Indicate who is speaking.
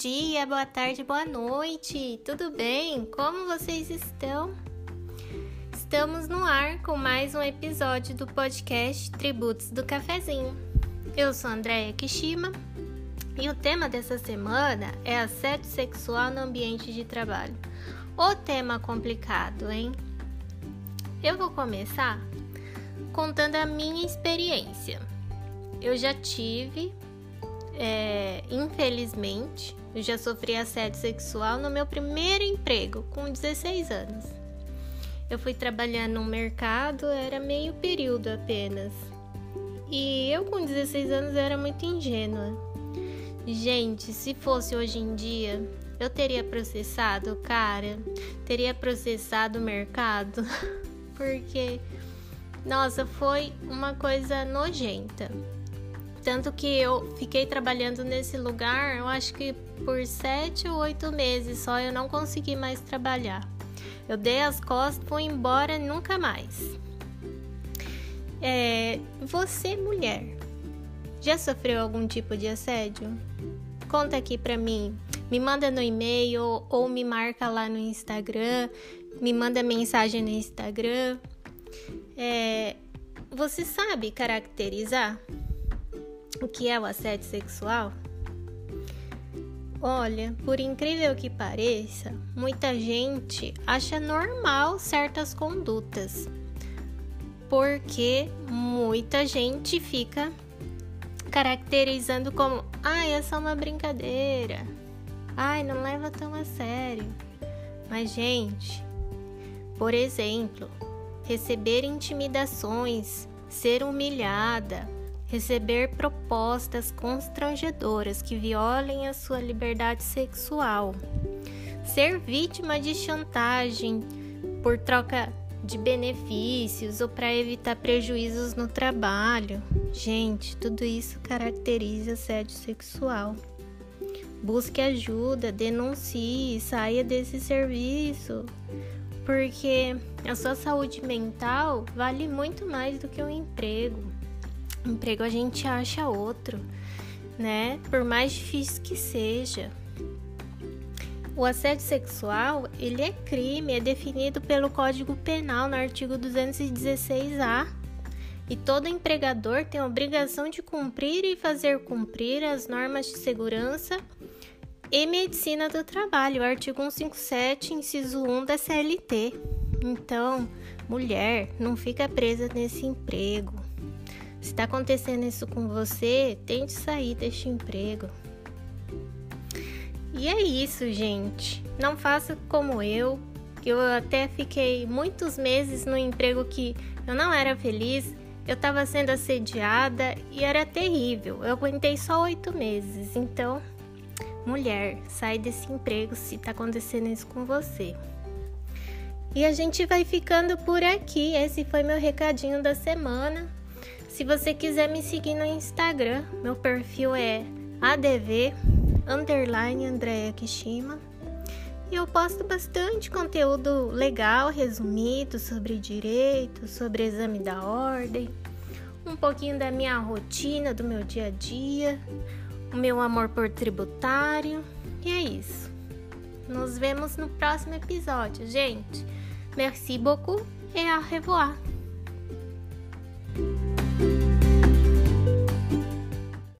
Speaker 1: dia, boa tarde, boa noite. Tudo bem? Como vocês estão? Estamos no ar com mais um episódio do podcast Tributos do Cafezinho. Eu sou Andréia Kishima e o tema dessa semana é assédio sexual no ambiente de trabalho. O tema complicado, hein? Eu vou começar contando a minha experiência. Eu já tive é, infelizmente, eu já sofri assédio sexual no meu primeiro emprego, com 16 anos. Eu fui trabalhar num mercado, era meio período apenas. E eu, com 16 anos, era muito ingênua. Gente, se fosse hoje em dia, eu teria processado cara, teria processado o mercado, porque, nossa, foi uma coisa nojenta. Tanto que eu fiquei trabalhando nesse lugar, eu acho que por sete ou oito meses só eu não consegui mais trabalhar. Eu dei as costas, fui embora nunca mais. É, você, mulher, já sofreu algum tipo de assédio? Conta aqui pra mim. Me manda no e-mail ou me marca lá no Instagram. Me manda mensagem no Instagram. É, você sabe caracterizar o que é o assédio sexual? Olha, por incrível que pareça, muita gente acha normal certas condutas, porque muita gente fica caracterizando como: ai, é só uma brincadeira, ai, não leva tão a sério. Mas, gente, por exemplo, receber intimidações, ser humilhada, receber propostas constrangedoras que violem a sua liberdade sexual, ser vítima de chantagem por troca de benefícios ou para evitar prejuízos no trabalho. Gente, tudo isso caracteriza assédio sexual. Busque ajuda, denuncie, saia desse serviço, porque a sua saúde mental vale muito mais do que um emprego. Emprego a gente acha outro, né? Por mais difícil que seja. O assédio sexual, ele é crime, é definido pelo Código Penal no artigo 216-A. E todo empregador tem a obrigação de cumprir e fazer cumprir as normas de segurança e medicina do trabalho, artigo 157, inciso 1 da CLT. Então, mulher, não fica presa nesse emprego. Se está acontecendo isso com você, tente sair deste emprego. E é isso, gente. Não faça como eu, que eu até fiquei muitos meses no emprego que eu não era feliz, eu estava sendo assediada e era terrível. Eu aguentei só oito meses. Então, mulher, sai desse emprego se está acontecendo isso com você. E a gente vai ficando por aqui. Esse foi meu recadinho da semana. Se você quiser me seguir no Instagram, meu perfil é adv underline Andrea Kishima. E eu posto bastante conteúdo legal, resumido sobre direito, sobre exame da ordem, um pouquinho da minha rotina, do meu dia a dia, o meu amor por tributário. E é isso. Nos vemos no próximo episódio, gente. Merci beaucoup et au revoir.